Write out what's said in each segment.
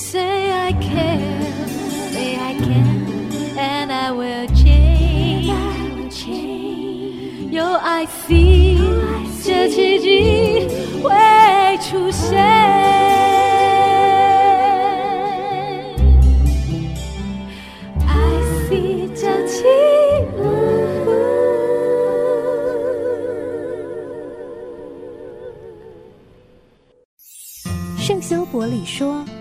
Say I care, say I can, and I will change. 有爱 feel，这奇迹会出现。圣修伯里说：“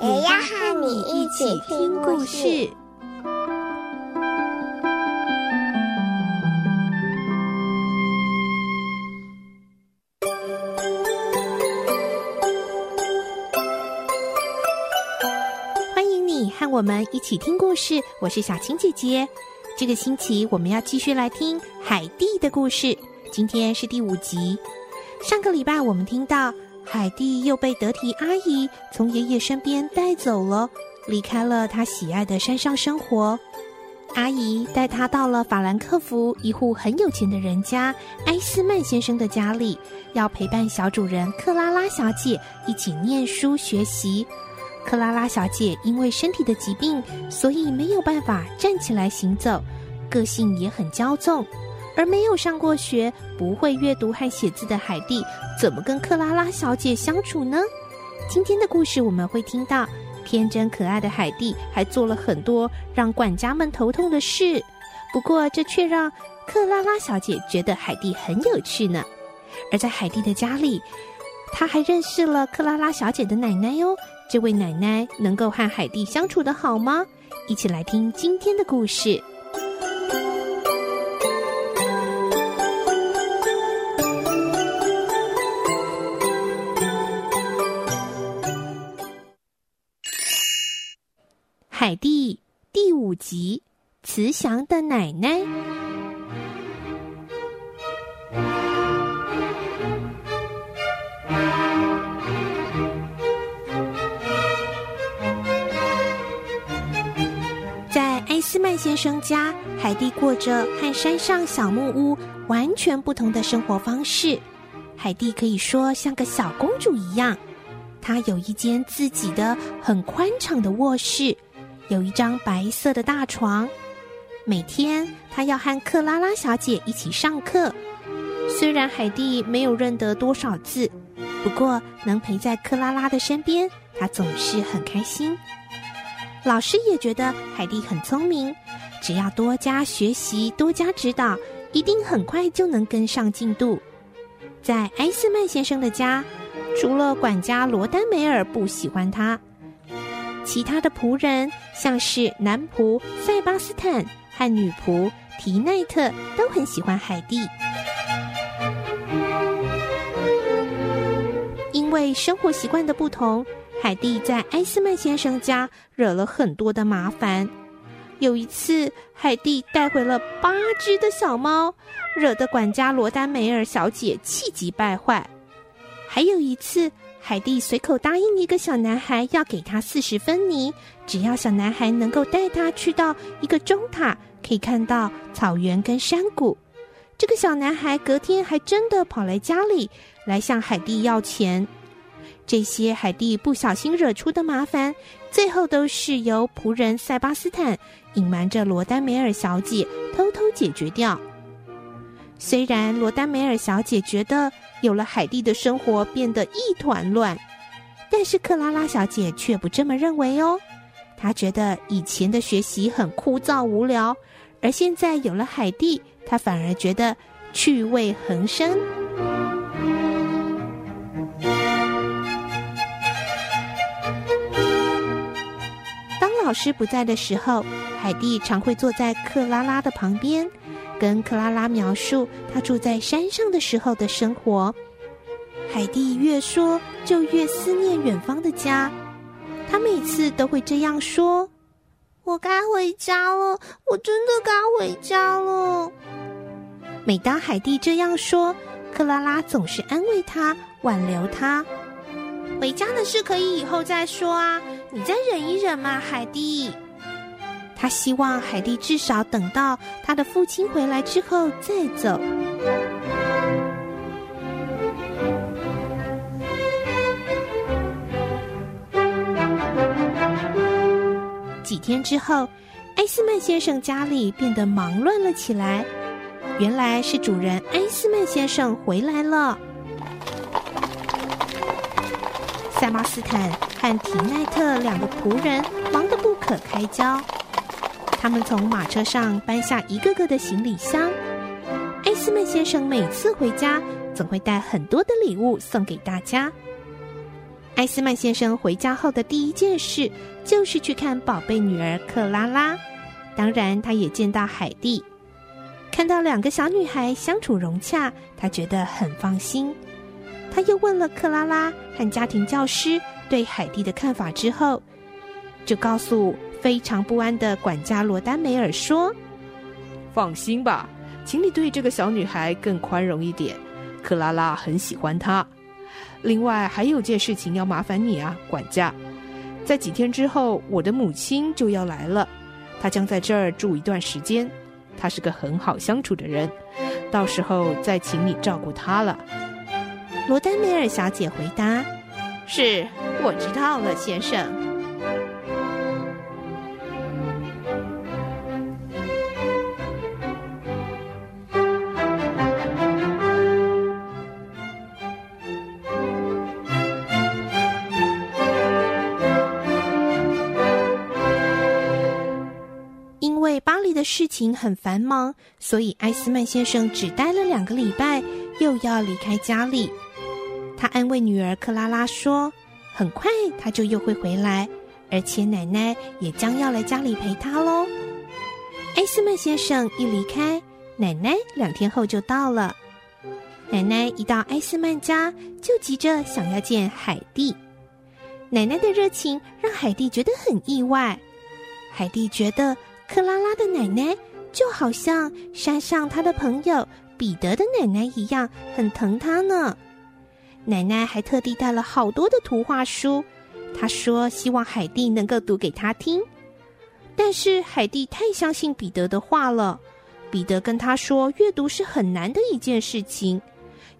也要和你一起听故事。欢迎你和我们一起听故事，我是小青姐姐。这个星期我们要继续来听海蒂的故事，今天是第五集。上个礼拜我们听到。海蒂又被德提阿姨从爷爷身边带走了，离开了她喜爱的山上生活。阿姨带她到了法兰克福一户很有钱的人家埃斯曼先生的家里，要陪伴小主人克拉拉小姐一起念书学习。克拉拉小姐因为身体的疾病，所以没有办法站起来行走，个性也很骄纵。而没有上过学、不会阅读和写字的海蒂，怎么跟克拉拉小姐相处呢？今天的故事我们会听到，天真可爱的海蒂还做了很多让管家们头痛的事，不过这却让克拉拉小姐觉得海蒂很有趣呢。而在海蒂的家里，她还认识了克拉拉小姐的奶奶哟。这位奶奶能够和海蒂相处得好吗？一起来听今天的故事。海蒂第五集：慈祥的奶奶。在埃斯曼先生家，海蒂过着和山上小木屋完全不同的生活方式。海蒂可以说像个小公主一样，她有一间自己的很宽敞的卧室。有一张白色的大床，每天他要和克拉拉小姐一起上课。虽然海蒂没有认得多少字，不过能陪在克拉拉的身边，他总是很开心。老师也觉得海蒂很聪明，只要多加学习、多加指导，一定很快就能跟上进度。在埃斯曼先生的家，除了管家罗丹梅尔不喜欢他。其他的仆人，像是男仆塞巴斯坦和女仆提奈特，都很喜欢海蒂。因为生活习惯的不同，海蒂在埃斯曼先生家惹了很多的麻烦。有一次，海蒂带回了八只的小猫，惹得管家罗丹梅尔小姐气急败坏。还有一次，海蒂随口答应一个小男孩要给他四十分泥，只要小男孩能够带他去到一个钟塔，可以看到草原跟山谷。这个小男孩隔天还真的跑来家里来向海蒂要钱。这些海蒂不小心惹出的麻烦，最后都是由仆人塞巴斯坦隐瞒着罗丹梅尔小姐偷偷解决掉。虽然罗丹梅尔小姐觉得，有了海蒂的生活变得一团乱，但是克拉拉小姐却不这么认为哦。她觉得以前的学习很枯燥无聊，而现在有了海蒂，她反而觉得趣味横生。当老师不在的时候，海蒂常会坐在克拉拉的旁边。跟克拉拉描述他住在山上的时候的生活，海蒂越说就越思念远方的家。他每次都会这样说：“我该回家了，我真的该回家了。每当海蒂这样说，克拉拉总是安慰他，挽留他。回家的事可以以后再说啊，你再忍一忍嘛，海蒂。他希望海蒂至少等到他的父亲回来之后再走。几天之后，埃斯曼先生家里变得忙乱了起来。原来是主人埃斯曼先生回来了。塞巴斯坦和提奈特两个仆人忙得不可开交。他们从马车上搬下一个个的行李箱。埃斯曼先生每次回家，总会带很多的礼物送给大家。埃斯曼先生回家后的第一件事，就是去看宝贝女儿克拉拉。当然，他也见到海蒂。看到两个小女孩相处融洽，他觉得很放心。他又问了克拉拉和家庭教师对海蒂的看法之后，就告诉。非常不安的管家罗丹梅尔说：“放心吧，请你对这个小女孩更宽容一点。克拉拉很喜欢她。另外，还有件事情要麻烦你啊，管家。在几天之后，我的母亲就要来了，她将在这儿住一段时间。她是个很好相处的人，到时候再请你照顾她了。”罗丹梅尔小姐回答：“是，我知道了，先生。”事情很繁忙，所以埃斯曼先生只待了两个礼拜，又要离开家里。他安慰女儿克拉拉说：“很快他就又会回来，而且奶奶也将要来家里陪他喽。”埃斯曼先生一离开，奶奶两天后就到了。奶奶一到埃斯曼家，就急着想要见海蒂。奶奶的热情让海蒂觉得很意外。海蒂觉得。克拉拉的奶奶就好像山上她的朋友彼得的奶奶一样，很疼她呢。奶奶还特地带了好多的图画书，她说希望海蒂能够读给她听。但是海蒂太相信彼得的话了，彼得跟她说阅读是很难的一件事情，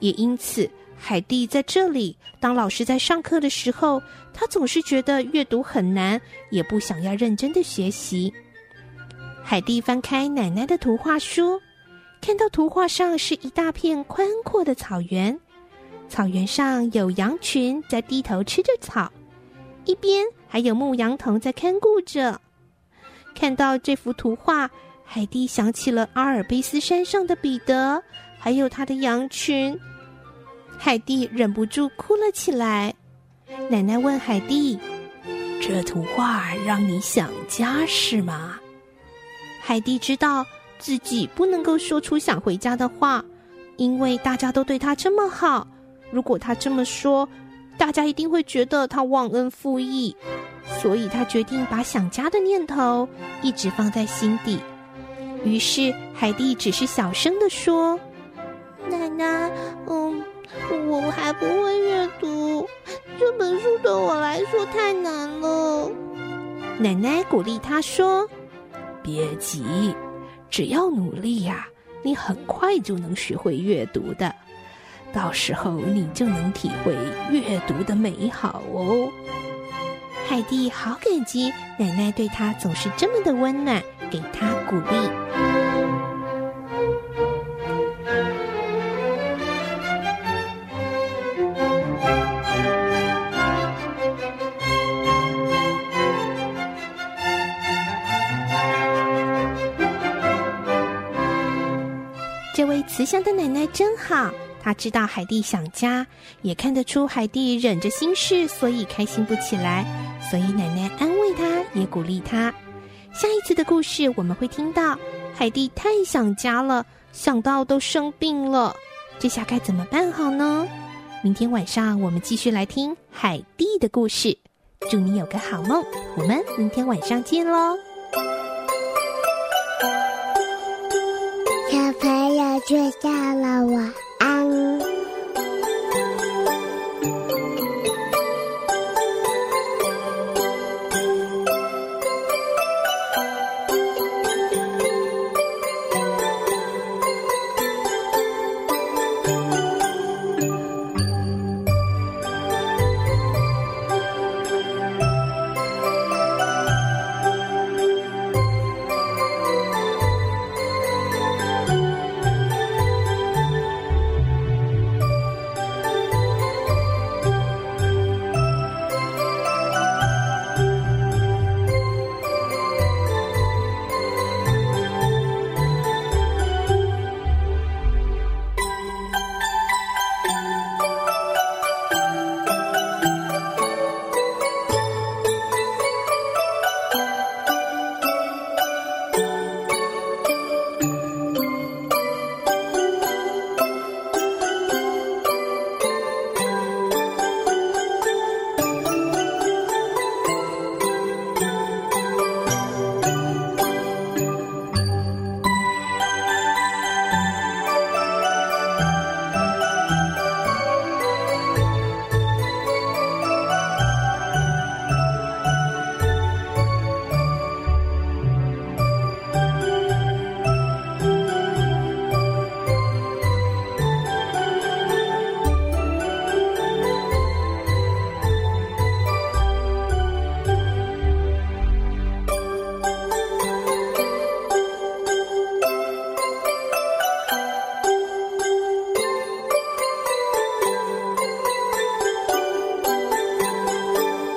也因此海蒂在这里当老师在上课的时候，她总是觉得阅读很难，也不想要认真的学习。海蒂翻开奶奶的图画书，看到图画上是一大片宽阔的草原，草原上有羊群在低头吃着草，一边还有牧羊童在看顾着。看到这幅图画，海蒂想起了阿尔卑斯山上的彼得，还有他的羊群，海蒂忍不住哭了起来。奶奶问海蒂：“这图画让你想家是吗？”海蒂知道自己不能够说出想回家的话，因为大家都对他这么好。如果他这么说，大家一定会觉得他忘恩负义。所以他决定把想家的念头一直放在心底。于是海蒂只是小声的说：“奶奶，嗯，我还不会阅读，这本书对我来说太难了。”奶奶鼓励他说。别急，只要努力呀，你很快就能学会阅读的。到时候你就能体会阅读的美好哦。海蒂好感激奶奶对她总是这么的温暖，给她鼓励。这位慈祥的奶奶真好，她知道海蒂想家，也看得出海蒂忍着心事，所以开心不起来。所以奶奶安慰她，也鼓励她。下一次的故事我们会听到，海蒂太想家了，想到都生病了，这下该怎么办好呢？明天晚上我们继续来听海蒂的故事。祝你有个好梦，我们明天晚上见喽。小朋。却吓了我。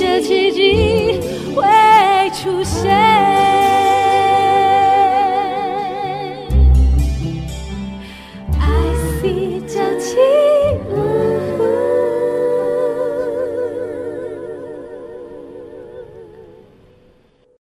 这奇迹会出现。